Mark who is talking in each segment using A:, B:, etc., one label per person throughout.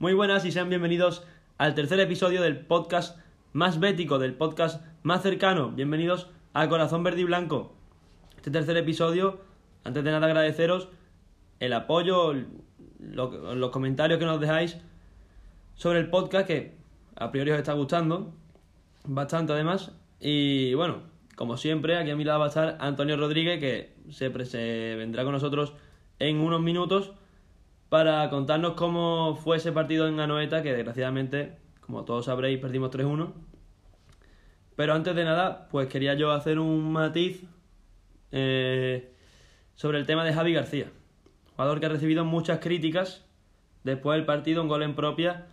A: Muy buenas y sean bienvenidos al tercer episodio del podcast más bético, del podcast más cercano. Bienvenidos a Corazón Verde y Blanco. Este tercer episodio, antes de nada agradeceros el apoyo, los comentarios que nos dejáis sobre el podcast que a priori os está gustando, bastante además. Y bueno, como siempre, aquí a mi lado va a estar Antonio Rodríguez que se, se vendrá con nosotros en unos minutos para contarnos cómo fue ese partido en Anoeta, que desgraciadamente, como todos sabréis, perdimos 3-1. Pero antes de nada, pues quería yo hacer un matiz eh, sobre el tema de Javi García, jugador que ha recibido muchas críticas después del partido, un gol en propia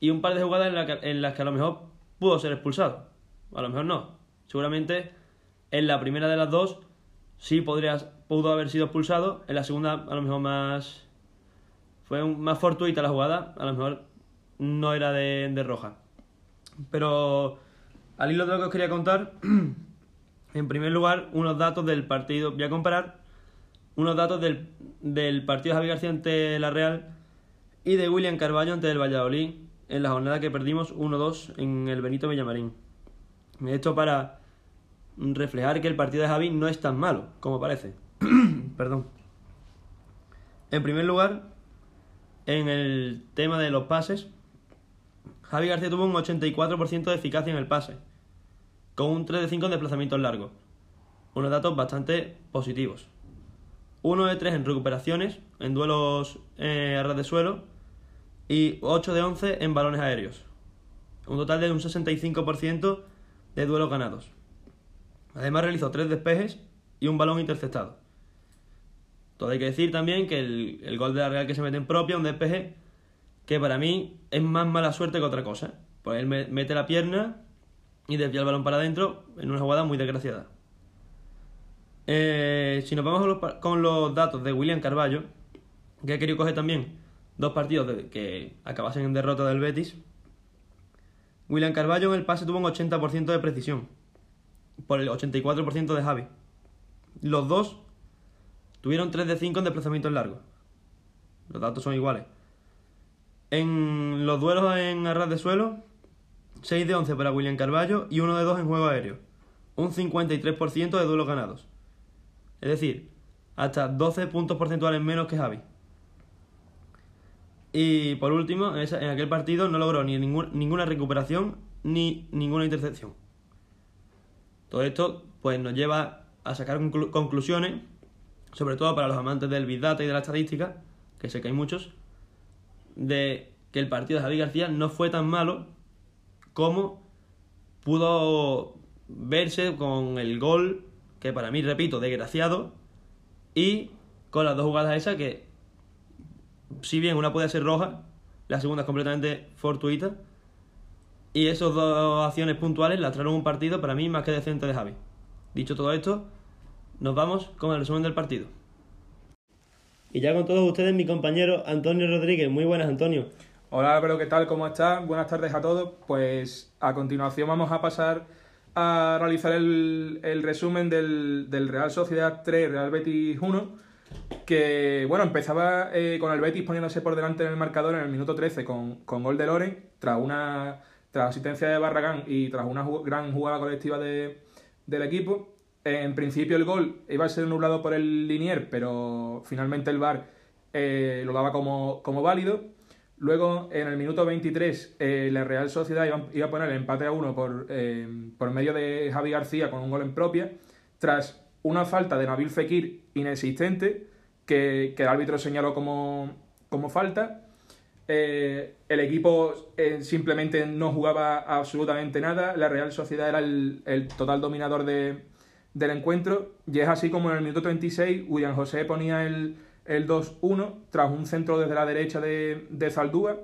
A: y un par de jugadas en, las que a lo mejor pudo ser expulsado. A lo mejor no. Seguramente en la primera de las dos sí podría, pudo haber sido expulsado. En la segunda, a lo mejor más. Fue más fortuita la jugada. A lo mejor no era de, de roja. Pero al hilo de lo que os quería contar, en primer lugar, unos datos del partido. Voy a comparar unos datos del, del partido de Javier García ante la Real y de William Carballo ante el Valladolid en la jornada que perdimos 1-2 en el Benito Villamarín. Esto para reflejar que el partido de Javi no es tan malo como parece. Perdón. En primer lugar, en el tema de los pases, Javi García tuvo un 84% de eficacia en el pase, con un 3 de 5 en desplazamientos largos. Unos datos bastante positivos. 1 de 3 en recuperaciones, en duelos eh, a ras de suelo, y 8 de 11 en balones aéreos. Un total de un 65% de duelos ganados. Además realizó 3 despejes y un balón interceptado. Todo hay que decir también que el, gol de la Real que se mete en propia, un despeje que para mí es más mala suerte que otra cosa. Pues él mete la pierna y desvía el balón para adentro en una jugada muy desgraciada. Eh, si nos vamos con los datos de William Carballo, que ha querido coger también dos partidos que acabasen en derrota del Betis, William Carballo en el pase tuvo un 80% de precisión, por el 84% de Javi. Los dos tuvieron 3 de 5 en desplazamientos largos. Los datos son iguales. En los duelos en arras de suelo, 6 de 11 para William Carballo y 1 de 2 en juego aéreo. Un 53% de duelos ganados. Es decir, hasta 12 puntos porcentuales menos que Javi. Y por último, en, aquel partido no logró ni ninguna recuperación ni ninguna intercepción. Todo esto pues, nos lleva a sacar conclusiones, sobre todo para los amantes del Big Data y de la estadística, que sé que hay muchos, de que el partido de Javi García no fue tan malo como pudo verse con el gol, que para mí, repito, desgraciado, y con las dos jugadas esas que si bien una puede ser roja, la segunda es completamente fortuita. Y esas dos acciones puntuales trajeron un partido para mí más que decente de Javi. Dicho todo esto, nos vamos con el resumen del partido. Y ya con todos ustedes mi compañero Antonio Rodríguez. Muy buenas, Antonio.
B: Hola Álvaro, ¿qué tal? ¿Cómo estás? Buenas tardes a todos. Pues a continuación vamos a pasar a realizar el, el resumen del, del Real Sociedad 3, Real Betis 1 que bueno, empezaba eh, con el Betis poniéndose por delante en el marcador en el minuto 13 con, con gol de Loren, tras una tras asistencia de Barragán y tras una gran jugada colectiva de, del equipo. En principio el gol iba a ser nublado por el Linier, pero finalmente el VAR eh, lo daba como, como, válido. Luego, en el minuto 23, eh, la Real Sociedad iba, iba, a poner el empate a uno por, por medio de Javi García con un gol en propia, tras una falta de Nabil Fekir inexistente que, el árbitro señaló como, falta. Eh, el equipo eh, simplemente no jugaba absolutamente nada. La Real Sociedad era el, total dominador del encuentro. Y es así como en el minuto 36 William José ponía el, 2-1 tras un centro desde la derecha de, de Zaldúa,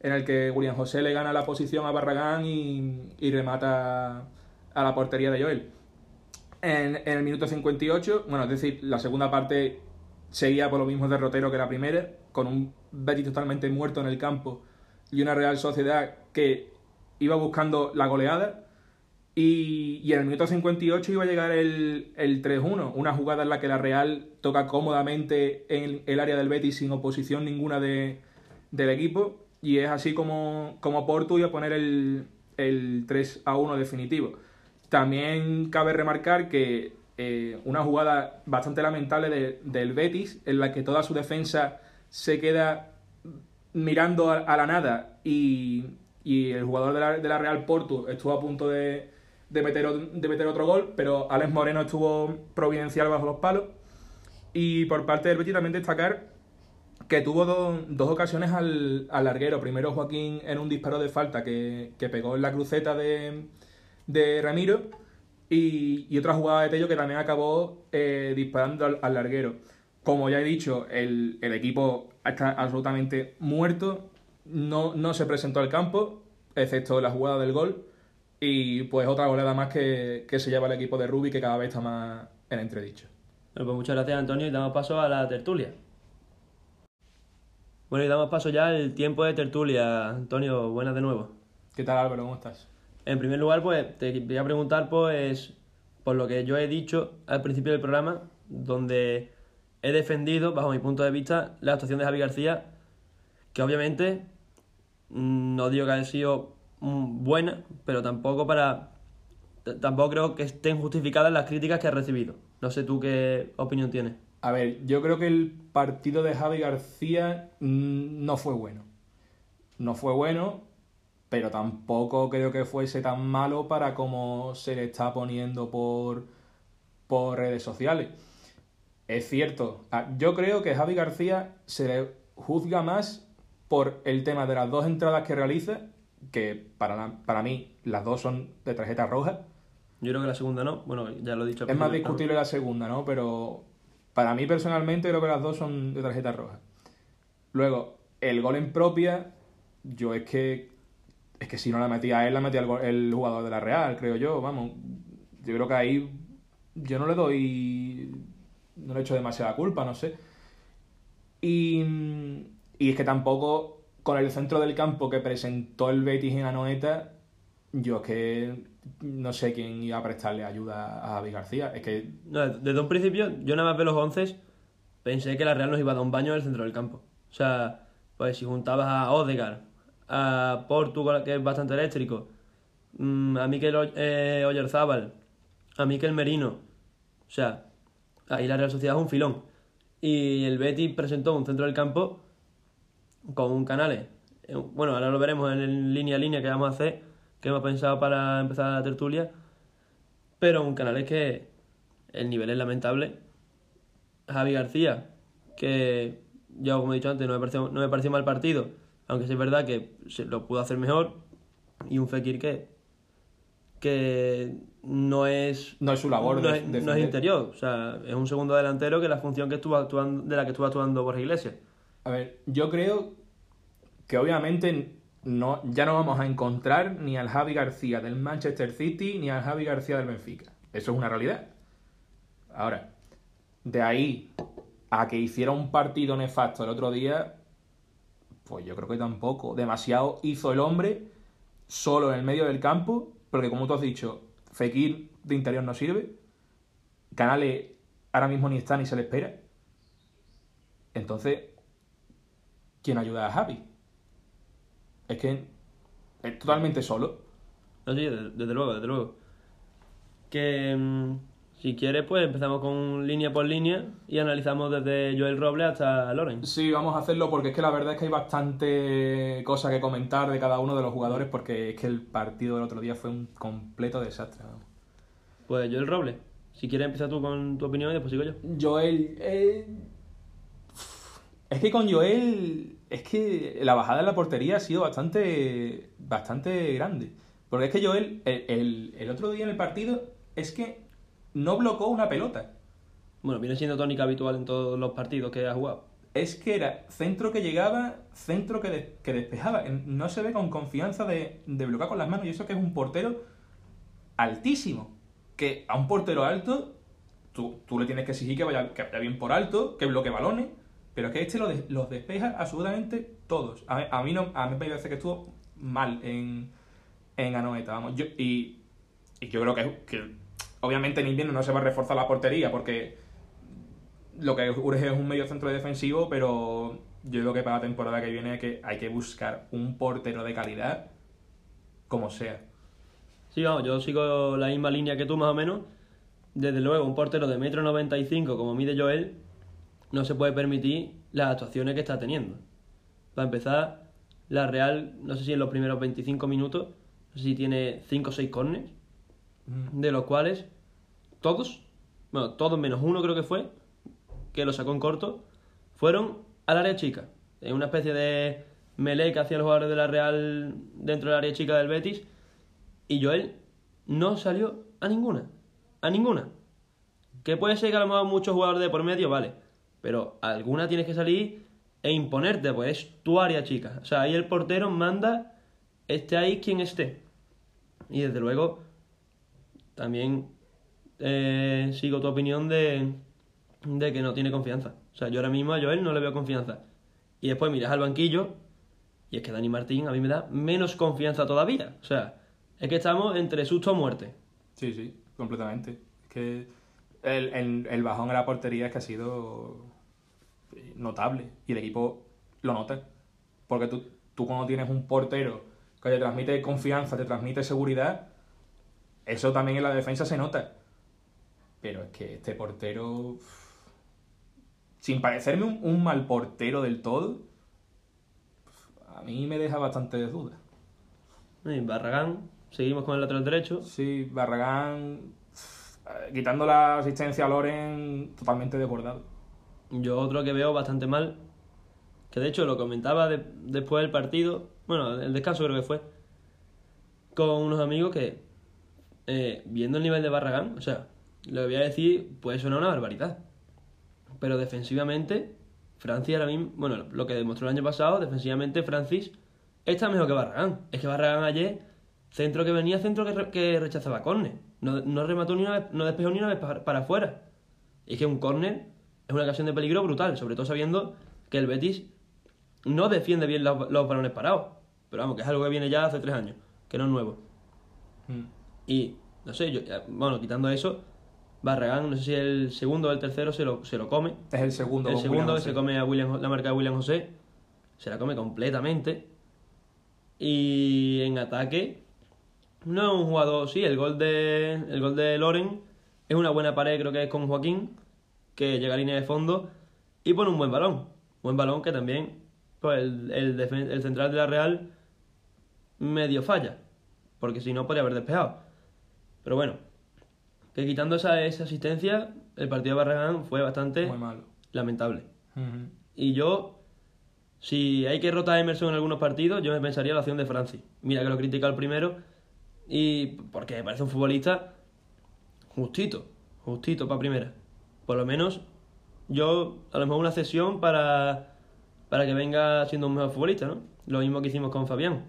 B: en el que William José le gana la posición a Barragán y, y remata a la portería de Joel en, el minuto 58. Bueno, es decir, la segunda parte seguía por lo mismo derrotero que la primera, con un Betis totalmente muerto en el campo y una Real Sociedad que iba buscando la goleada. Y, y en el minuto 58 iba a llegar el, el 3-1, una jugada en la que la Real toca cómodamente en el área del Betis sin oposición ninguna de, del equipo. y es así como, como Porto iba a poner el, el 3 a 1 definitivo. También cabe remarcar que eh, una jugada bastante lamentable de- del Betis, en la que toda su defensa se queda mirando a, a la nada y, y el jugador de la, de la Real Porto estuvo a punto de, de meter, otro gol, pero Alex Moreno estuvo providencial bajo los palos. Y por parte del Betis también destacar que tuvo do- dos ocasiones al, al larguero. Primero Joaquín en un disparo de falta que, que pegó en la cruceta de, de Ramiro y, y otra jugada de Tello que también acabó eh, disparando al, al larguero. Como ya he dicho, el, el equipo está absolutamente muerto, no, no se presentó al campo, excepto la jugada del gol, y pues otra goleada más que, que se lleva el equipo de Rubi que cada vez está más en entredicho.
A: Bueno, pues muchas gracias Antonio y damos paso a la tertulia. Bueno, y damos paso ya al tiempo de tertulia. Antonio, buenas de nuevo.
B: ¿Qué tal Álvaro? ¿Cómo estás?
A: En primer lugar, pues te quería preguntar, pues, por lo que yo he dicho al principio del programa, donde he defendido, bajo mi punto de vista, la actuación de Javi García, que obviamente mm, no digo que haya sido buena, pero tampoco para. Tampoco creo que estén justificadas las críticas que ha recibido. No sé tú qué opinión tienes.
B: A ver, yo creo que el partido de Javi García mm, no fue bueno. No fue bueno, pero tampoco creo que fuese tan malo para como se le está poniendo por, por redes sociales. Es cierto, ah, yo creo que Javi García se le juzga más por el tema de las dos entradas que realiza, que para, la- para mí las dos son de tarjeta roja.
A: Yo creo que la segunda no. Bueno, ya lo he dicho.
B: Es más discutible la segunda, ¿no? Pero para mí personalmente creo que las dos son de tarjeta roja. Luego, el gol en propia, yo es que es que si no la metía él, la metía el, el jugador de la Real, creo yo, vamos. Yo creo que ahí yo no le doy no le echo demasiada culpa, no sé. Y, y es que tampoco con el centro del campo que presentó el Betis en Anoeta, yo es que no sé quién iba a prestarle ayuda a Javi García. Es que
A: No, desde un principio, yo nada más ver los 11 pensé que la Real nos iba a dar un baño en el centro del campo. O sea, pues si juntabas a Odegaard, a Portugal, que es bastante eléctrico, mm, a Oy- eh, a Mikel Merino, o sea, ahí la Real Sociedad es un filón. Y el Betis presentó un centro del campo con un Canales. Eh, Bueno, ahora lo veremos en línea a línea que vamos a hacer, que hemos pensado para empezar la tertulia. Pero un Canales que el nivel es lamentable. Javi García, que yo, como he dicho antes, no me pareció, no me pareció mal partido, aunque sí es verdad que se lo pudo hacer mejor. Y un Fekir que, que no es
B: no es su labor
A: no es, es interior, o sea, es un segundo delantero que la función que estuvo actuando, de la que estuvo actuando Borja Iglesias.
B: A ver, yo creo que obviamente no, ya no vamos a encontrar ni al Javi García del Manchester City ni al Javi García del Benfica. Eso es una realidad. Ahora, de ahí a que hiciera un partido nefasto el otro día, pues yo creo que tampoco. Demasiado hizo el hombre solo en el medio del campo, porque como tú has dicho, Fekir de interior no sirve, Canales ahora mismo ni está ni se le espera. Entonces, ¿quién ayuda a Javi? Es que es totalmente solo.
A: No, sí, desde, desde luego, desde luego. Que mm, si quieres, pues empezamos con línea por línea y analizamos desde Joel Robles hasta Loren.
B: Sí, vamos a hacerlo porque es que la verdad es que hay bastante cosa que comentar de cada uno de los jugadores porque es que el partido del otro día fue un completo desastre.
A: Pues Joel Robles, si quieres empezar tú con tu opinión y después sigo yo.
B: Joel. eh, Es que con Joel. Es que la bajada en la portería ha sido bastante. bastante grande. Porque es que Joel, el, el- el otro día en el partido, es que no blocó una pelota.
A: Bueno, viene siendo tónica habitual en todos los partidos que ha jugado.
B: Es que era centro que llegaba, centro que, de- que despejaba. No se ve con confianza de, de bloquear con las manos. Y eso que es un portero altísimo. Que a un portero alto, tú, tú le tienes que exigir que vaya, que vaya bien por alto, que bloquee balones. Pero es que este lo de- los despeja absolutamente todos. A, mí no, a mí me parece que estuvo mal en, en Anoeta, vamos. Y, y yo creo que, que obviamente en invierno no se va a reforzar la portería porque lo que urge es un medio centro defensivo, pero yo creo que para la temporada que viene que hay que buscar un portero de calidad como sea.
A: Sí, vamos, yo sigo la misma línea que tú más o menos. Desde luego, un portero de metro 95 como mide Joel no se puede permitir las actuaciones que está teniendo. Para empezar, la Real, no sé si en los primeros 25 minutos, no sé si tiene 5 o 6 corners, de los cuales todos, bueno, todos menos uno creo que fue, que lo sacó en corto, fueron al área chica. En una especie de melee que hacían los jugadores de la Real dentro del área chica del Betis. Y Joel no salió a ninguna. A ninguna. Que puede ser que a lo mejor muchos jugadores de por medio, vale. Pero alguna tienes que salir e imponerte, pues es tu área chica. O sea, ahí el portero manda, esté ahí quien esté. Y desde luego, también eh, sigo tu opinión de, de que no tiene confianza. O sea, yo ahora mismo a Joel no le veo confianza. Y después miras al banquillo y es que Dani Martín a mí me da menos confianza todavía. O sea, es que estamos entre susto o muerte.
B: Sí, sí, completamente. Es que el, el, bajón en la portería es que ha sido notable y el equipo lo nota. Porque tú, tú cuando tienes un portero que te transmite confianza, te transmite seguridad, eso también en la defensa se nota. Pero es que este portero, sin parecerme un, un mal portero del todo, a mí me deja bastante de duda.
A: Barragán, seguimos con el lateral derecho.
B: Sí, Barragán, quitando la asistencia a Loren, totalmente desbordado.
A: Yo otro que veo bastante mal, que de hecho lo comentaba después del partido, bueno, el descanso creo que fue, con unos amigos que, eh, viendo el nivel de Barragán, o sea, lo que voy a decir puede sonar una barbaridad, pero defensivamente Francia ahora mismo, bueno, lo que demostró el año pasado, defensivamente Francis está mejor que Barragán. Es que Barragán ayer, centro que venía, centro que, rechazaba córner. No, no, remató ni una vez, no despejó ni una vez para, afuera. Y es que un córner es una ocasión de peligro brutal, sobre todo sabiendo que el Betis no defiende bien los, balones parados. Pero vamos, que es algo que viene ya hace tres años, que no es nuevo. Mm. Y, no sé, yo, bueno, quitando eso, Barragán, no sé si el segundo o el tercero se lo, se lo come.
B: Es el segundo.
A: El segundo que se come a William, la marca de William José. Se la come completamente. Y en ataque, no es un jugador. Sí, el gol de, el gol de Loren es una buena pared, creo que es con Joaquín, que llega a línea de fondo y pone un buen balón. Buen balón que también pues el, el, el central de la Real medio falla. Porque si no, podría haber despejado. Pero bueno, que quitando esa, esa asistencia, el partido de Barragán fue bastante lamentable. Y yo, si hay que rotar a Emerson en algunos partidos, yo me pensaría la opción de Francis. Mira que lo critica el primero, y porque me parece un futbolista justito, justito para primera. Por lo menos, yo, a lo mejor una cesión para, para que venga siendo un mejor futbolista, ¿no? Lo mismo que hicimos con Fabián.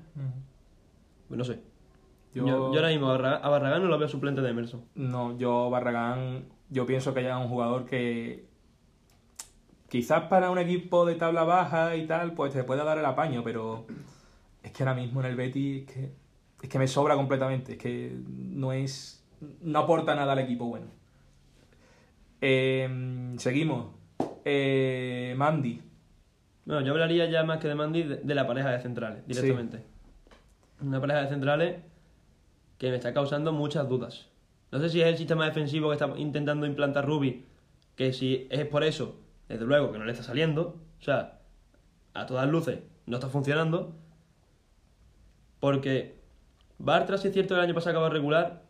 A: Pues no sé. Yo, ahora mismo a Barragán no lo veo suplente de Emerson.
B: No, yo Barragán, yo pienso que ya es un jugador que quizás para un equipo de tabla baja y tal, pues te pueda dar el apaño, pero es que ahora mismo en el Betis es que, es que me sobra completamente, es que no es no aporta nada al equipo bueno. Em, seguimos. Eh, Mandy.
A: Bueno, yo hablaría ya más que de Mandy de, la pareja de centrales, directamente. Una pareja de centrales que me está causando muchas dudas. No sé si es el sistema defensivo que está intentando implantar Ruby, que si es por eso, desde luego que no le está saliendo, o sea, a todas luces no está funcionando, porque Bartra, si es cierto, el año pasado acabó regular,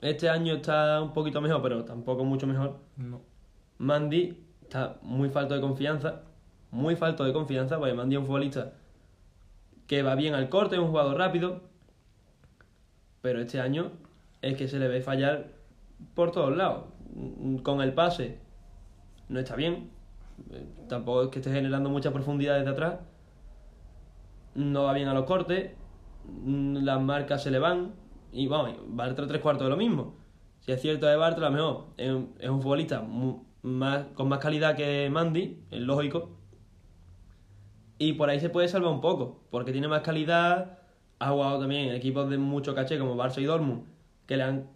A: este año está un poquito mejor, pero tampoco mucho mejor.
B: No.
A: Mandy está muy falto de confianza, muy falto de confianza, porque Mandy es un futbolista que va bien al corte, es un jugador rápido, pero este año es que se le ve fallar por todos lados. Con el pase no está bien, tampoco es que esté generando mucha profundidad desde atrás, no va bien a los cortes, las marcas se le van y vamos, Bartra tres cuartos de lo mismo. Si es cierto de Bartra, a lo mejor es un, futbolista más, con más calidad que Mandy, es lógico, y por ahí se puede salvar un poco, porque tiene más calidad, ha jugado también equipos de mucho caché como Barça y Dortmund, que le han,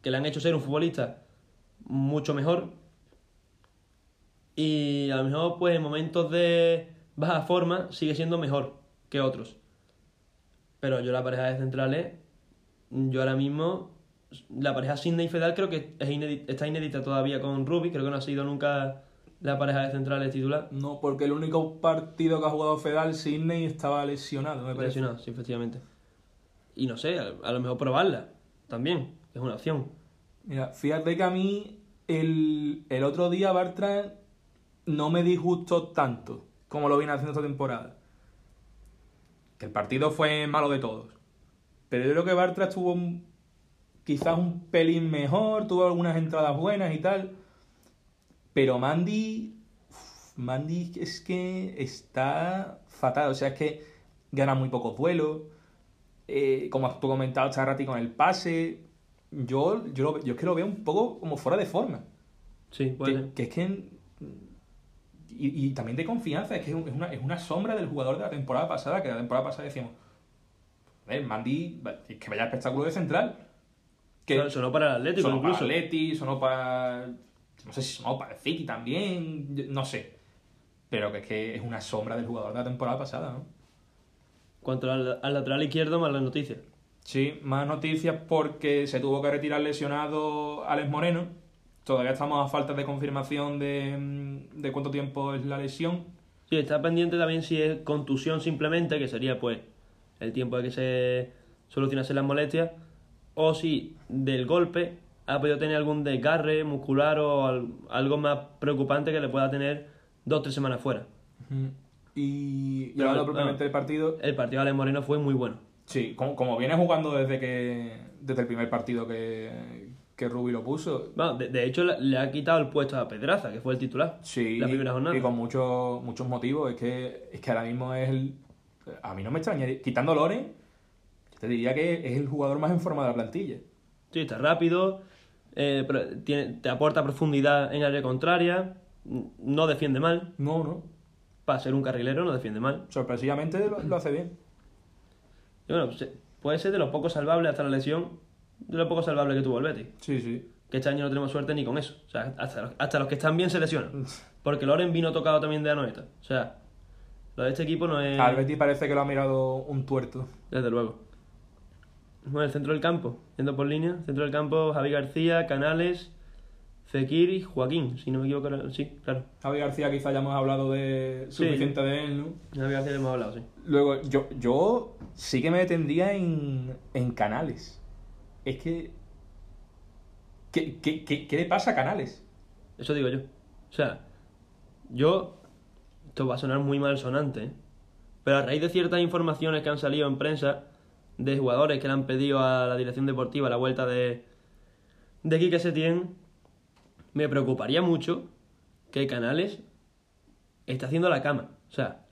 A: que le han hecho ser un futbolista mucho mejor. Y a lo mejor, pues en momentos de, baja forma, sigue siendo mejor que otros. Pero yo la pareja de centrales, yo ahora mismo, la pareja Sidney y Fedal creo que es inédita- está inédita todavía con Ruby, creo que no ha sido nunca la pareja de centrales titular.
B: No, porque el único partido que ha jugado Fedal, Sidney, estaba lesionado, me parece.
A: Lesionado, sí, efectivamente. Y no sé, a, a lo mejor probarla también, es una opción.
B: Mira, fíjate que a mí el, el otro día Bartra no me disgustó tanto como lo viene haciendo esta temporada. Que el partido fue malo de todos. Pero yo creo que Bartra estuvo un- quizás un pelín mejor, tuvo algunas entradas buenas y tal. Pero Mandy, uf, Mandy es que está fatal. O sea, es que gana muy pocos duelos. Eh, como tú comentabas, está Rati con el pase. Yo, yo, lo- yo es que lo veo un poco como fuera de forma.
A: Sí,
B: que es que. Y, y también de confianza, es que es una, es una sombra del jugador de la temporada pasada, que la temporada pasada decíamos. Ver, Mandy, es que vaya espectáculo de central. Que
A: Sonó- Sonó para el Atlético
B: sonó
A: incluso.
B: para Atleti, sonó para. No sé si sonó para el City también, no sé. Pero que es que es una sombra del jugador de la temporada pasada, ¿no?
A: Cuanto al, al lateral izquierdo, más las noticias.
B: Sí, más noticias porque se tuvo que retirar lesionado Alex Moreno. Todavía estamos a falta de confirmación de, mm, de cuánto tiempo es la lesión.
A: Sí, está pendiente también si es contusión simplemente, que sería pues el tiempo de que se solucionasen las molestias, o si del golpe ha podido tener algún desgarre muscular o al- algo más preocupante que le pueda tener dos o tres semanas fuera.
B: Y, y hablando propiamente del partido,
A: El partido de Alex Moreno fue muy bueno.
B: sí, como, como viene jugando desde que desde el primer partido que, que Rubi lo puso,
A: Bueno, de, de hecho, le- ha quitado el puesto a Pedraza, que fue el titular.
B: sí,
A: La primera jornada.
B: y con muchos muchos motivos. Es que, es que ahora mismo es el. A mí no me extraña, quitando Loren, te diría que es el jugador más en forma de la plantilla.
A: Sí, está rápido, eh, pero tiene, te aporta profundidad en área contraria, no defiende mal.
B: No, no.
A: Para ser un carrilero, no defiende mal.
B: Sorpresivamente lo, lo hace bien.
A: Y bueno, se- puede ser de los pocos salvables hasta la lesión, de los pocos salvables que tuvo el Betis.
B: Sí, sí.
A: Que este año no tenemos suerte ni con eso. O sea, hasta, los- hasta los que están bien se lesionan. Porque Loren vino tocado también de Anoeta. O sea, lo de este equipo no es.
B: Al Betis parece que lo ha mirado un tuerto.
A: Desde luego. Bueno, el centro del campo, yendo por línea. Centro del campo, Javi García, Canales, Fekir y Joaquín, si no me equivoco. Sí, claro.
B: Javi García quizá ya hemos hablado de
A: Sí.
B: suficiente de él, ¿no?
A: Javi García ya hemos hablado, sí.
B: Luego, yo, yo sí que me detendría en, en Canales. Es que... ¿Qué, qué, qué, qué le pasa a Canales?
A: Eso digo yo. O sea, yo. Esto va a sonar muy mal sonante, ¿eh? Pero a raíz de ciertas informaciones que han salido en prensa de jugadores que le han pedido a la dirección deportiva la vuelta de. de Quique Setién, me preocuparía mucho que Canales esté haciendo la cama. O sea,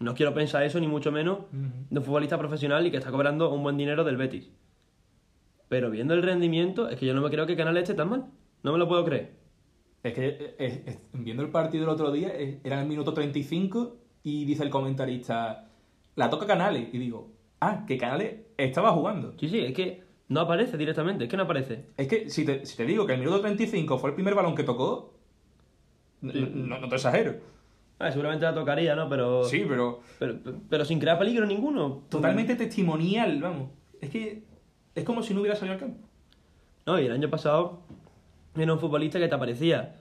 A: no quiero pensar eso ni mucho menos de un futbolista profesional y que está cobrando un buen dinero del Betis. Pero viendo el rendimiento, es que yo no me creo que Canales esté tan mal. No me lo puedo creer.
B: Es que eh, eh, viendo el partido el otro día, era el minuto 35 y dice el comentarista, la toca Canales. Y digo, ah, que Canales estaba jugando.
A: Sí, sí, es que no aparece directamente, es que no aparece.
B: Es que si te, si te digo que el minuto 35 fue el primer balón que tocó,
A: Sí.
B: no, no te exagero.
A: Ah, seguramente la tocaría, ¿no? Pero,
B: Sí, pero
A: pero, pero sin crear peligro ninguno.
B: totalmente testimonial, vamos. Es que es como si no hubiera salido al campo.
A: No, y el año pasado era un futbolista que te aparecía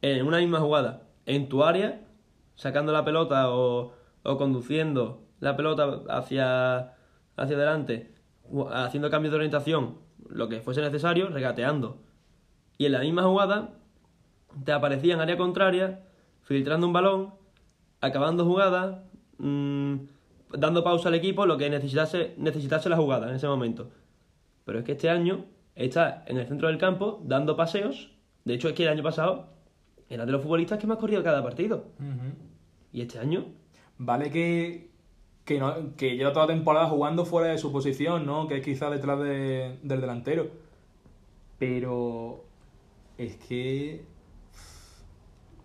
A: en una misma jugada, en tu área, sacando la pelota o, o conduciendo la pelota hacia, hacia adelante, haciendo cambios de orientación, lo que fuese necesario, regateando. Y en la misma jugada te aparecía en área contraria, filtrando un balón, acabando jugada, mm, dando pausa al equipo, lo que necesitase, necesitase la jugada en ese momento. Pero es que este año está en el centro del campo dando paseos. De hecho, es que el año pasado era de los futbolistas que más corría cada partido. Y este año,
B: Vale que, que, no- que lleva toda la temporada jugando fuera de su posición, ¿no? Que es quizá detrás de- del delantero. Pero es que...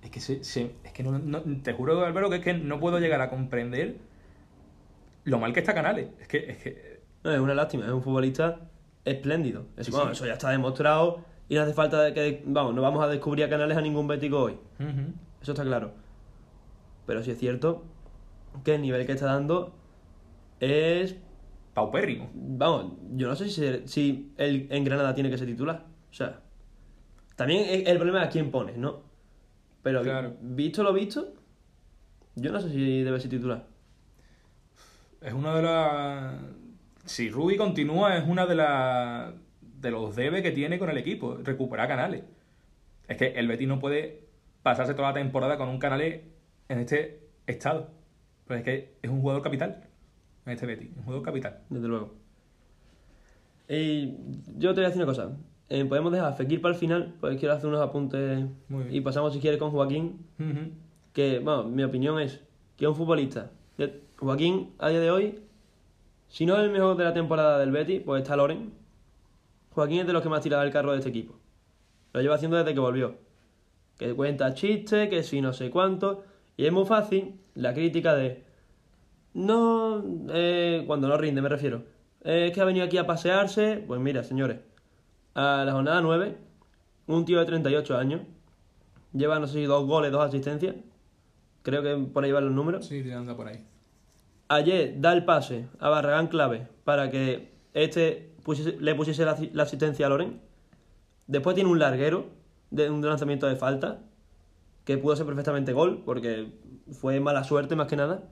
B: Es que, se, se- es que no, no- te juro, Álvaro, que es que no puedo llegar a comprender lo mal que está Canales. Es que... Es que
A: no, es una lástima, es un futbolista espléndido. Es,
B: Sí,
A: bueno,
B: sí.
A: Eso ya está demostrado y no hace falta que, vamos, no vamos a descubrir a canales a ningún bético hoy. Eso está claro. Pero sí es cierto que el nivel que está dando es
B: Paupérrimo.
A: Vamos, yo no sé si, si el, en Granada tiene que ser titular. O sea, también el, problema es a quién pones, ¿no? Pero
B: Claro.
A: visto lo visto, yo no sé si debe ser titular.
B: Es una de las. Si Rubi continúa, es una de las. de los debes que tiene con el equipo, recuperar canales. Es que el Betis no puede pasarse toda la temporada con un canales en este estado. Pero es que es un jugador capital en este Betis, un jugador capital.
A: Desde luego. Y yo te voy a decir una cosa. Eh, podemos dejar a Fekir para el final, pues quiero hacer unos apuntes
B: Muy bien.
A: y pasamos si quieres con Joaquín, que, bueno, mi opinión es que es un futbolista. Joaquín, a día de hoy, si no es el mejor de la temporada del Betis, pues está Loren. Joaquín es de los que más tira del carro de este equipo. Lo lleva haciendo desde que volvió. Que cuenta chistes, que si no sé cuánto. Y es muy fácil la crítica de... No, eh, cuando no rinde me refiero. Eh, es que ha venido aquí a pasearse. Pues mira, señores. A la jornada 9, un tío de 38 años. Lleva, no sé si dos goles, dos asistencias. Creo que por ahí van los números.
B: Sí, tirando por ahí.
A: Ayer da el pase a Barragán clave para que este pusiese- le pusiese la, la asistencia a Loren. Después tiene un larguero de un lanzamiento de falta que pudo ser perfectamente gol porque fue mala suerte más que nada.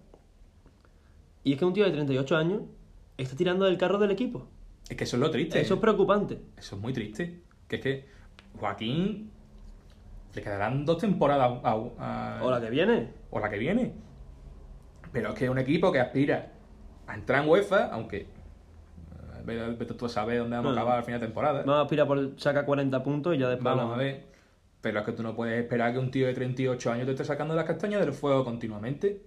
A: Y es que un tío de 38 años está tirando del carro del equipo.
B: Es que eso es lo triste.
A: Eso es preocupante.
B: Eso es muy triste. Que es que Joaquín le quedarán dos temporadas a, a-
A: O la que viene.
B: o la que viene. Pero es que es un equipo que aspira a entrar en UEFA, aunque eh, vete tú a saber dónde vamos a acabar al final de temporada.
A: Vamos a aspirar por sacar 40 puntos y ya después.
B: Vamos a ver. Pero es que tú no puedes esperar que un tío de 38 años te esté sacando las castañas del fuego continuamente.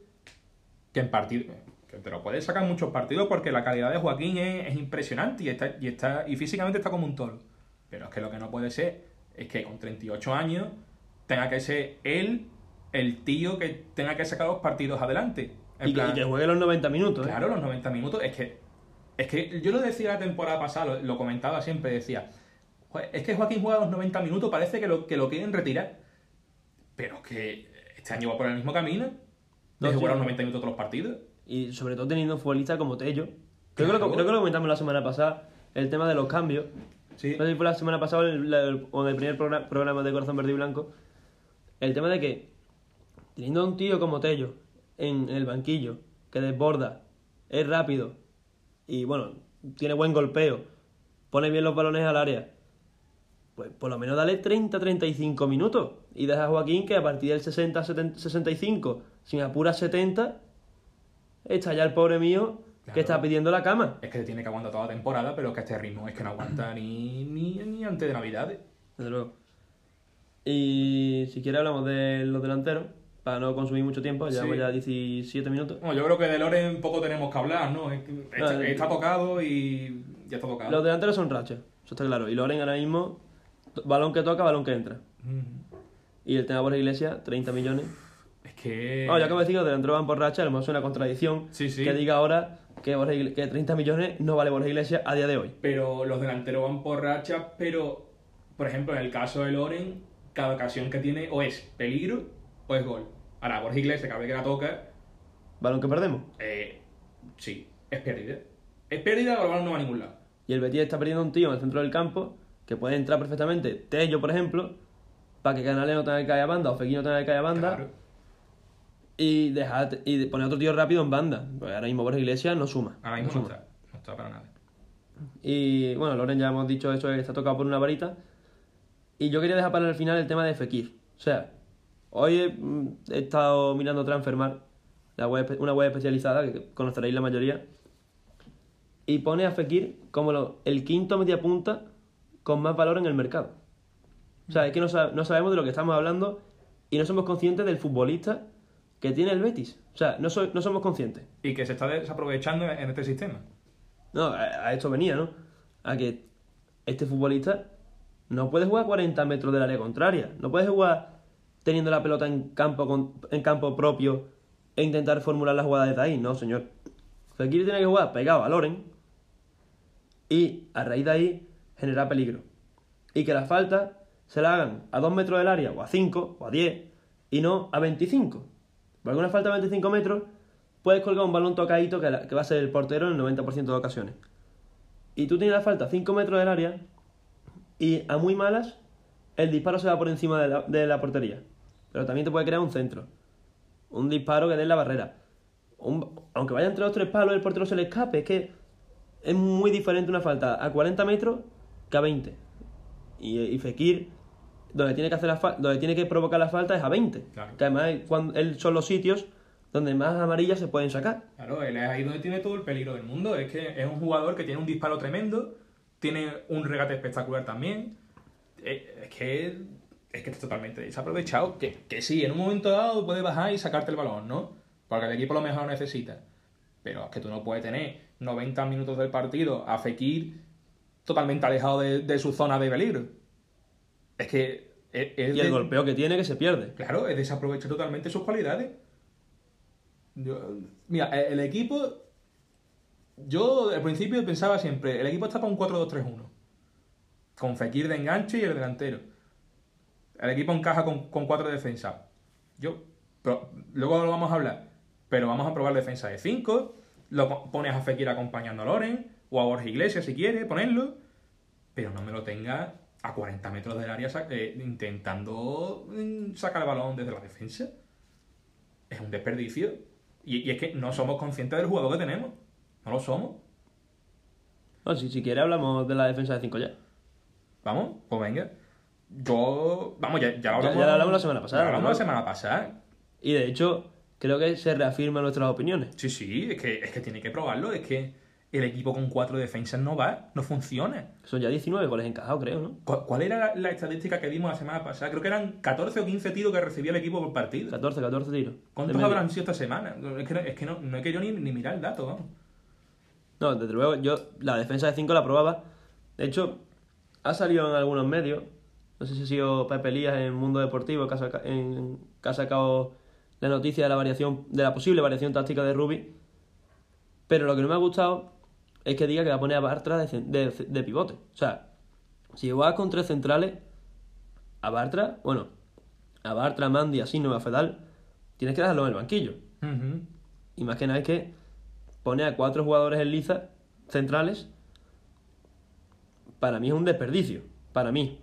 B: Que en partido. Que te lo puedes sacar en muchos partidos porque la calidad de Joaquín es, es impresionante y está, y está. y físicamente está como un toro. Pero es que lo que no puede ser es que con 38 años tenga que ser él el tío que tenga que sacar los partidos adelante. En
A: Y, que- y que juegue los 90 minutos. ¿eh?
B: Claro, los 90 minutos. Es que, es que yo lo decía la temporada pasada, lo, lo comentaba siempre, decía, "Joder, es que Joaquín juega los 90 minutos, parece que lo, que lo quieren retirar. Pero que este año va por el mismo camino.
A: No,
B: jugar los 90 minutos todos los partidos.
A: Y sobre todo teniendo un futbolista como Tello. Creo, que
B: Claro.
A: lo, creo que lo comentamos la semana pasada, el tema de los cambios.
B: Sí.
A: No sé si fue la semana pasada o el, en el primer progra- programa de Corazón Verde y Blanco. El tema de que, teniendo a un tío como Tello en el banquillo, que desborda, es rápido y bueno, tiene buen golpeo, pone bien los balones al área, pues por lo menos dale 30-35 minutos y deja a Joaquín que a partir del 60-65, sin apuras 70, está ya el pobre mío
B: Claro.
A: que está pidiendo la cama.
B: Es que tiene que aguantar toda la temporada, pero que a este ritmo es que no aguanta ni, ni, ni antes de Navidades.
A: Desde luego. Y si quiere hablamos de los delanteros, para no consumir mucho tiempo, llevamos
B: Sí.
A: ya 17 minutos.
B: Bueno, yo creo que de Loren poco tenemos que hablar, ¿no? Está,
A: No,
B: está tocado y ya está tocado.
A: Los delanteros son rachas, eso está claro. Y Loren ahora mismo, balón que toca, balón que entra. Y el tema por la iglesia, 30 millones.
B: Es que...
A: No, yo acabo de decir que los delanteros van por racha, a lo mejor es una contradicción
B: Sí, sí.
A: que diga ahora que, Borja Igle- que 30 millones no vale Borja Iglesias a día de hoy.
B: pero los delanteros van por rachas, pero por ejemplo en el caso de Loren, cada ocasión que tiene o es peligro o es gol. Ahora, Borja Iglesias, cada vez que la toca,
A: Balón que perdemos.
B: eh, sí, es pérdida. Es pérdida o el balón no va a ningún lado.
A: Y el Betis está perdiendo un tío en el centro del campo que puede entrar perfectamente, Tello, por ejemplo, para que Canales no tenga que caer a banda o Fekir no tenga que caer a banda.
B: Claro.
A: y dejar y poner otro tío rápido en banda. Porque ahora mismo Borja Iglesias no suma.
B: Ahora mismo
A: no
B: no
A: suma.
B: está, no está para nada.
A: Y bueno, Loren ya hemos dicho eso, que está tocado por una varita. Y yo quería dejar para el final el tema de Fekir. O sea, hoy he, mm, he estado mirando Transfermar, la web, una web especializada que conoceréis la mayoría. Y pone a Fekir como lo- el quinto mediapunta con más valor en el mercado. O sea, es que no, sab- no sabemos de lo que estamos hablando y no somos conscientes del futbolista que tiene el Betis. O sea, no, soy- no somos conscientes.
B: Y que se está desaprovechando en este sistema.
A: No, a, a esto venía, ¿no? A que este futbolista no puede jugar a 40 metros del área contraria. No puede jugar teniendo la pelota en campo, en campo propio e intentar formular la jugada desde ahí. No, señor. Fekir tiene que jugar pegado a Loren y a raíz de ahí generar peligro. Y que las faltas se la hagan a 2 metros del área, o a 5, o a 10, y no a 25. Porque una falta a 25 metros puedes colgar un balón tocadito que, va a ser el portero en el 90% de ocasiones. Y tú tienes la falta a 5 metros del área y a muy malas el disparo se va por encima de la portería. Pero también te puede crear un centro. Un disparo que dé en la barrera. Un- aunque vaya entre los tres palos, el portero se le escape. Es que es muy diferente una falta a 40 metros que a 20. Y, y Fekir, donde tiene que hacer la donde tiene que provocar la falta es a 20.
B: Claro.
A: Que además cuando, él son los sitios donde más amarillas se pueden sacar.
B: Claro, él es ahí donde tiene todo el peligro del mundo. Es que es un jugador que tiene un disparo tremendo, tiene un regate espectacular también. Eh, Es que es que está totalmente desaprovechado. Que, que sí, en un momento dado puede bajar y sacarte el balón, ¿no? Porque el equipo lo mejor lo necesita. Pero es que tú no puedes tener 90 minutos del partido a Fekir totalmente alejado de, de su zona de peligro. Es que es, es
A: Y el
B: de-
A: golpeo que tiene que se pierde.
B: Claro, es desaprovechar totalmente sus cualidades. Yo- mira, e- el equipo. Yo al principio pensaba siempre, el equipo está para un 4-2-3-1. Con Fekir de enganche y el delantero. El equipo encaja con, con cuatro defensas. Yo. pero luego lo vamos a hablar. Pero vamos a probar defensa de 5. Lo po- pones a Fekir acompañando a Loren. O a Borja Iglesias si quiere, ponerlo. Pero no me lo tenga a 40 metros del área eh, intentando mm, sacar el balón desde la defensa. Es un desperdicio. Y, y es que no somos conscientes del jugador que tenemos. No lo somos.
A: No, si, si quiere hablamos de la defensa de 5 ya.
B: Vamos, pues venga. Yo. Vamos, ya, ya lo
A: Ya-
B: hablamos.
A: ya lo hablamos la semana pasada,
B: ya lo hablamos
A: ¿no?
B: la semana pasada.
A: Y de hecho, creo que se reafirman nuestras opiniones.
B: Sí, sí, es que, es que tiene que probarlo. Es que el equipo con cuatro defensas no va, no funciona.
A: Son ya 19 goles encajados, creo, ¿no?
B: ¿Cu- ¿Cuál era la, la estadística que dimos la semana pasada? Creo que eran 14 o 15 tiros que recibía el equipo por partido.
A: 14, 14 tiros.
B: ¿Cuántos habrán sido esta semana? Es que, no- es que no, no he querido ni, ni mirar el dato, vamos.
A: No, desde luego, yo la defensa de 5 la probaba. De hecho, ha salido en algunos medios. No sé si ha sido Pepe Elías en Mundo Deportivo, que ha, saca- en, que ha sacado la noticia de la variación, de la posible variación táctica de Rubi. Pero lo que no me ha gustado es que diga que va a poner a Bartra de, de, de pivote. O sea, si juegas con tres centrales, a Bartra, bueno, a Bartra, Mandi, así no a Fedal, tienes que dejarlo en el banquillo. Y más que nada es que pone a cuatro jugadores en liza centrales. Para mí es un desperdicio. Para mí.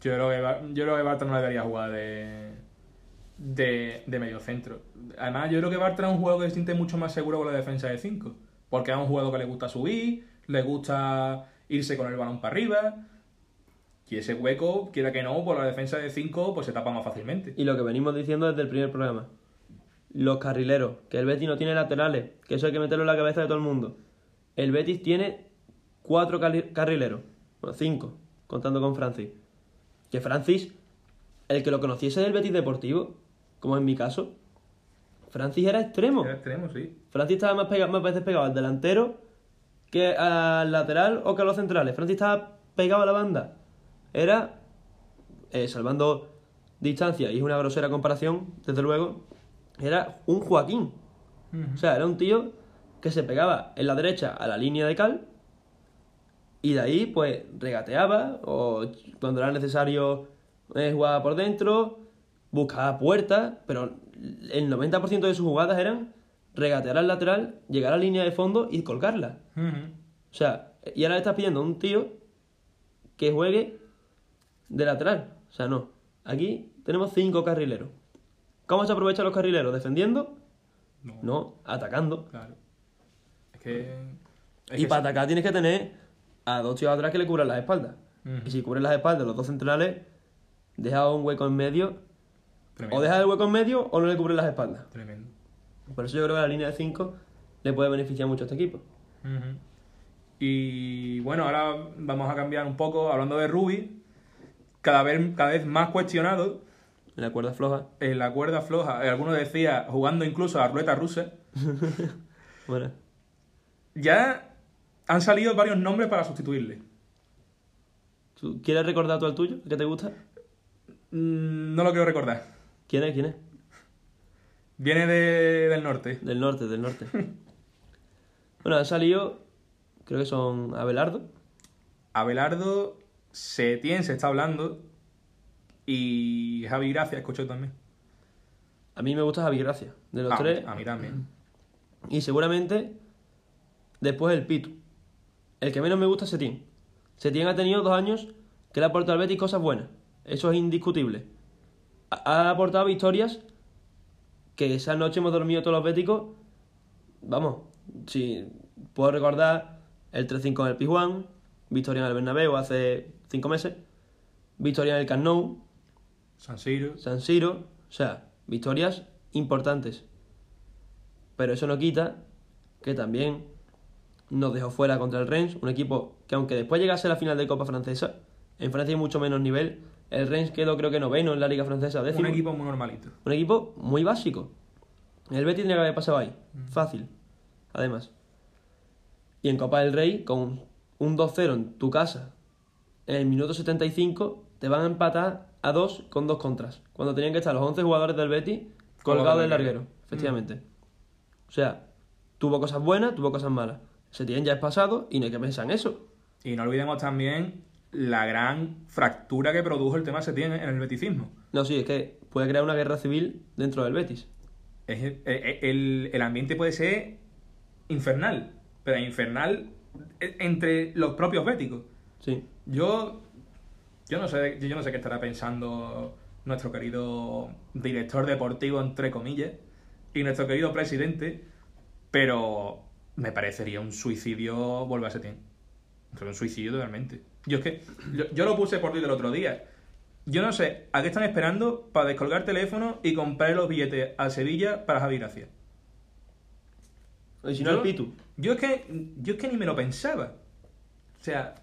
B: Yo creo que, yo creo que Bartra no le daría jugar de, de, de medio centro. Además, yo creo que Bartra es un jugador que se siente mucho más seguro con la defensa de 5. Porque es un jugador que le gusta subir, le gusta irse con el balón para arriba. Y ese hueco, quiera que no, por la defensa de 5, pues se tapa más fácilmente.
A: Y lo que venimos diciendo desde el primer programa. Los carrileros. Que el Betis no tiene laterales. Que eso hay que meterlo en la cabeza de todo el mundo. El Betis tiene cuatro carrileros. Bueno, cinco. Contando con Francis. Que Francis, el que lo conociese del Betis Deportivo, como en mi caso, Francis era extremo.
B: Era extremo, sí.
A: Francis estaba más, pega- más veces pegado al delantero que al lateral o que a los centrales. Francis estaba pegado a la banda. Era, eh, salvando distancia, y es una grosera comparación, desde luego, era un Joaquín. O sea, era un tío que se pegaba en la derecha a la línea de cal y de ahí, pues, regateaba o cuando era necesario eh, jugaba por dentro, buscaba puertas, pero el 90% de sus jugadas eran regatear al lateral, llegar a la línea de fondo y colgarla. O sea, y ahora le estás pidiendo a un tío que juegue de lateral. O sea, no. Aquí tenemos cinco carrileros. ¿Cómo se aprovechan los carrileros? ¿Defendiendo?
B: No,
A: No, atacando.
B: claro. Es que. es
A: y
B: que
A: para
B: sí.
A: atacar tienes que tener a dos tíos atrás que le cubran las espaldas. Y si cubren las espaldas los dos centrales, deja un hueco en medio.
B: Tremendo.
A: O deja el hueco en medio o no le cubren las espaldas.
B: Tremendo.
A: Por eso yo creo que la línea de 5 le puede beneficiar mucho a este equipo.
B: Y bueno, ahora vamos a cambiar un poco, hablando de Ruby, cada vez, cada vez más cuestionado
A: En la cuerda floja.
B: en la cuerda floja. Eh, Algunos decía jugando incluso a ruleta rusa.
A: Bueno,
B: Ya han salido varios nombres para sustituirle.
A: ¿tú quieres recordar tú el tuyo? ¿El que te gusta?
B: Mm, No lo quiero recordar.
A: ¿Quién es? ¿Quién es?
B: Viene de- del norte.
A: Del norte, del norte. bueno, han salido, creo que son Abelardo,
B: Abelardo, Setién se está hablando. Y Javi Gracia, escucho también.
A: A mí me gusta Javi Gracia. De los
B: Ah,
A: tres,
B: A mí también.
A: Y seguramente después el Pitu. El que menos me gusta es Setién. Setién ha tenido dos años que le ha aportado al Betis cosas buenas. Eso es indiscutible. Ha aportado victorias que esa noche hemos dormido todos los béticos. Vamos, si puedo recordar el 3-5 en el Pijuán, victoria en el Bernabéu hace cinco meses, victoria en el Camp Nou,
B: San Siro.
A: San Siro, o sea, victorias importantes. Pero eso no quita que también nos dejó fuera contra el Rennes, un equipo que aunque después llegase a la final de Copa Francesa, en Francia hay mucho menos nivel, el Rennes quedó creo que noveno en la Liga Francesa,
B: Un
A: décimo.
B: equipo muy normalito.
A: Un equipo muy básico. El Betis tendría que haber pasado ahí. Fácil. Además. Y en Copa del Rey, con un 2-0 en tu casa, en el minuto 75, te van a empatar a dos con dos contras. Cuando tenían que estar los 11 jugadores del Betis colgados del larguero. Efectivamente. O sea, tuvo cosas buenas, tuvo cosas malas. Se tienen ya es pasado y no hay que pensar en eso.
B: Y no olvidemos también la gran fractura que produjo el tema Setién en el beticismo.
A: No, sí, es que puede crear una guerra civil dentro del Betis.
B: Es, eh, eh, el, el ambiente puede ser infernal, pero infernal eh, entre los propios béticos.
A: Sí.
B: Yo, yo no sé, yo no sé qué estará pensando nuestro querido director deportivo entre comillas y nuestro querido presidente, pero me parecería un suicidio volver a Setién. Sería un suicidio totalmente. Yo es que yo, yo lo puse por Twitter el otro día. Yo no sé a qué están esperando para descolgar teléfono y comprar los billetes a Sevilla para Javi Gracia.
A: Si no, el Pitu.
B: Yo es que yo es que ni me lo pensaba. O sea,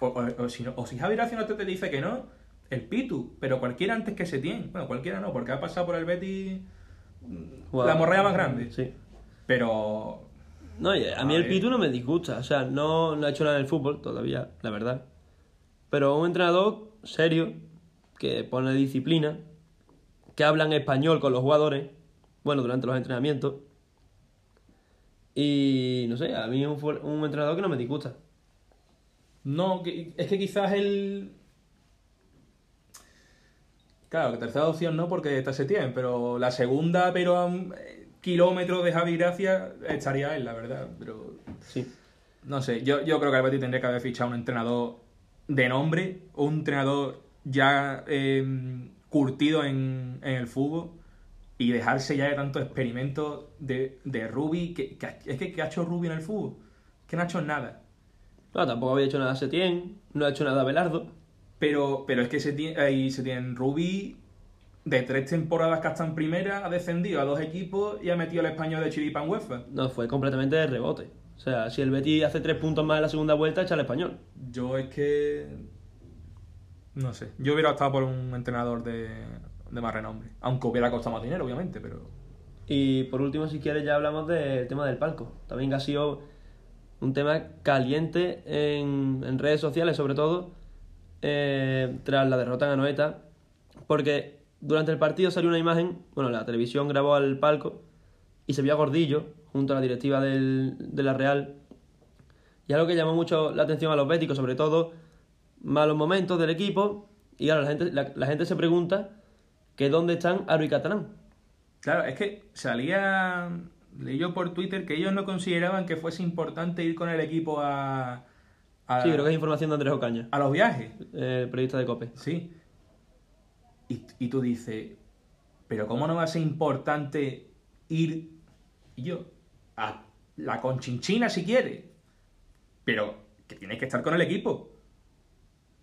B: o, o- o si, no- o si Javi Gracia no te, te dice que no, el Pitu, pero cualquiera antes que Setién. Bueno, cualquiera no, porque ha pasado por el Betis
A: Guau.
B: la morrea más grande.
A: Sí.
B: Pero
A: No, a mí el. Pitu no me disgusta. O sea, no, no ha hecho nada en el fútbol todavía, la verdad. Pero un entrenador serio, que pone disciplina, que habla en español con los jugadores, bueno, durante los entrenamientos. Y no sé, a mí es un, un entrenador que no me disgusta.
B: no, es que quizás el... Claro, que tercera opción no porque está Setién, pero la segunda, pero a un eh, kilómetro de Javi Gracia estaría él, la verdad. Pero
A: Sí.
B: No sé, yo, yo creo que el Betis tendría que haber fichado un entrenador de nombre, un entrenador ya eh, curtido en, en el fútbol y dejarse ya de tantos experimentos de, de Rubi. Que, que- es que ¿qué ha hecho Rubi en el fútbol? Que no ha hecho nada.
A: No, tampoco había hecho nada Setién, no ha hecho nada Belardo.
B: Pero, pero es que se tiene, ahí se tiene Rubi de tres temporadas que hasta en primera, ha descendido a dos equipos y ha metido el español de Chiripa en UEFA.
A: No, fue completamente de rebote. O sea, si el Betis hace tres puntos más en la segunda vuelta, echa al español.
B: Yo es que. No sé. Yo hubiera optado por un entrenador de, de más renombre. Aunque hubiera costado más dinero, obviamente, pero.
A: Y por último, si quieres, ya hablamos del tema del palco. También ha sido un tema caliente en, en redes sociales, sobre todo, eh, tras la derrota en Anoeta. Porque durante el partido salió una imagen, bueno, la televisión grabó al palco y se vio a Gordillo junto a la directiva del- de la Real. Y algo que llamó mucho la atención a los béticos, sobre todo, malos momentos del equipo. Y ahora la gente, la, la gente se pregunta que dónde están Aro y Catalán.
B: Claro, es que salía. Leí yo por Twitter que ellos no consideraban que fuese importante ir con el equipo a. a,
A: Sí, creo que es información de Andrés Ocaña,
B: a los viajes.
A: el periodista de COPE.
B: Sí. Y, y tú dices, pero ¿cómo no va a ser importante ir, yo, a la conchinchina si quieres? Pero que tienes que estar con el equipo.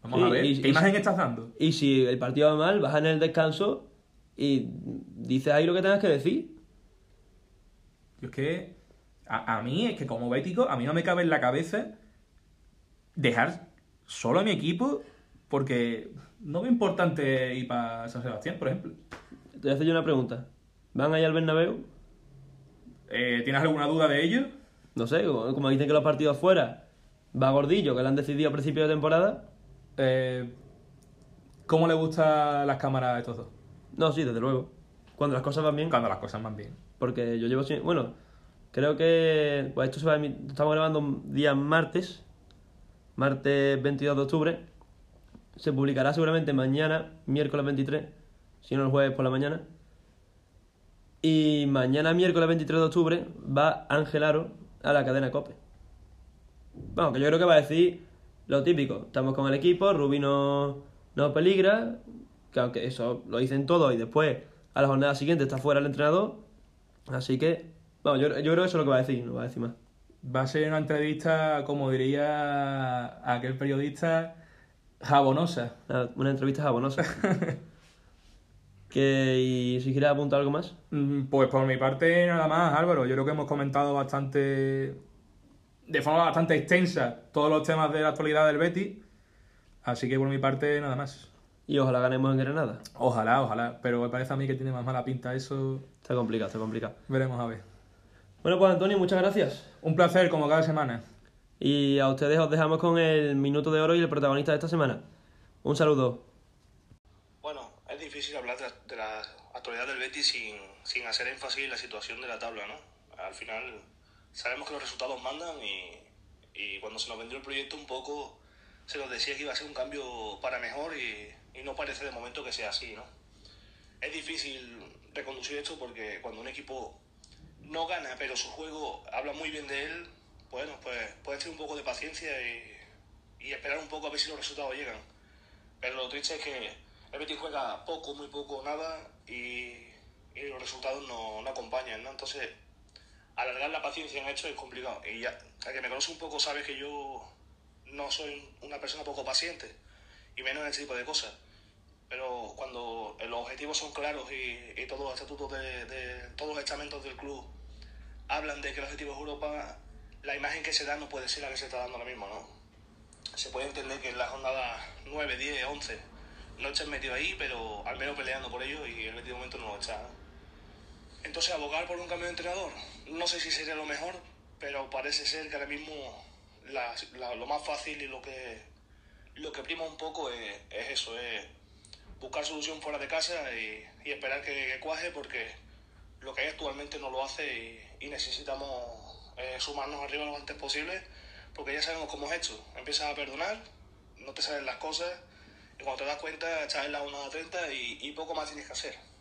B: Vamos a ver,
A: y-
B: ¿qué imagen estás dando?
A: Y si el partido va mal, vas en el descanso y dices ahí lo que tengas que decir.
B: Yo es que, a, a mí, es que como bético, a mí no me cabe en la cabeza dejar solo a mi equipo porque no me importante ir para San Sebastián, por ejemplo.
A: Te voy a hacer yo una pregunta. ¿Van ahí al Bernabéu?
B: Eh, ¿Tienes alguna duda de ello?
A: No sé, como, dicen que los partidos fuera va Gordillo, que lo han decidido a principio de temporada.
B: Eh, ¿Cómo le gustan las cámaras a estos dos?
A: No, sí, desde luego. Cuando las cosas van bien.
B: Cuando las cosas van bien.
A: Porque yo llevo... sin- Bueno, creo que... Pues esto se va Estamos grabando un día martes. Martes 22 de octubre. Se publicará seguramente mañana, miércoles 23. Si no el jueves por la mañana. Y mañana, miércoles 23 de octubre, va Ángel Aro a la cadena COPE. Bueno, que yo creo que va a decir lo típico. Estamos con el equipo, Rubí no, no peligra, que aunque eso lo dicen todos y después a la jornada siguiente está fuera el entrenador. Así que, bueno, yo, yo creo que eso es lo que va a decir, no va a decir más.
B: Va a ser una entrevista, como diría aquel periodista, jabonosa.
A: Una, una entrevista jabonosa. que, ¿Y si quieres apuntar algo más?
B: Mm, Pues por mi parte, nada más, Álvaro. Yo creo que hemos comentado bastante, de forma bastante extensa, todos los temas de la actualidad del Betis. Así que por mi parte, nada más.
A: Y ojalá ganemos en Granada.
B: Ojalá, ojalá. Pero me parece a mí que tiene más mala pinta eso.
A: Está complicado, está complicado.
B: Veremos a ver.
A: Bueno, pues Antonio, muchas gracias.
B: Un placer, como cada semana.
A: Y a ustedes os dejamos con el minuto de oro y el protagonista de esta semana. Un saludo.
C: Bueno, es difícil hablar de la, actualidad del Betis sin, sin hacer énfasis en la situación de la tabla, ¿no? Al final sabemos que los resultados mandan y, y cuando se nos vendió el proyecto un poco se nos decía que iba a ser un cambio para mejor y, y no parece de momento que sea así, ¿no? Es difícil reconducir esto porque cuando un equipo no gana pero su juego habla muy bien de él, bueno, pues puede tener un poco de paciencia y, y esperar un poco a ver si los resultados llegan. Pero lo triste es que el Betis juega poco, muy poco, nada y, y los resultados no, no acompañan, ¿no? Entonces, alargar la paciencia en esto es complicado. Y ya, el que me conoce un poco sabe que yo no soy una persona poco paciente y menos en este tipo de cosas. Pero cuando los objetivos son claros y, y todos los estatutos de, de todos los estamentos del club hablan de que el objetivo es Europa, la imagen que se da no puede ser la que se está dando ahora mismo, ¿no? Se puede entender que en la jornada 9, 10, 11 no estén metidos ahí, pero al menos peleando por ello y el Betis de momento no lo está. Entonces, abogar por un cambio de entrenador, no sé si sería lo mejor, pero parece ser que ahora mismo la- la- lo más fácil y lo que, lo que prima un poco es, es eso, es buscar solución fuera de casa y, y esperar que, que cuaje porque lo que hay actualmente no lo hace y, y necesitamos eh, sumarnos arriba lo antes posible porque ya sabemos cómo es esto. Empiezas a perdonar, no te salen las cosas y cuando te das cuenta en la 1 a 30 y, y poco más tienes que hacer.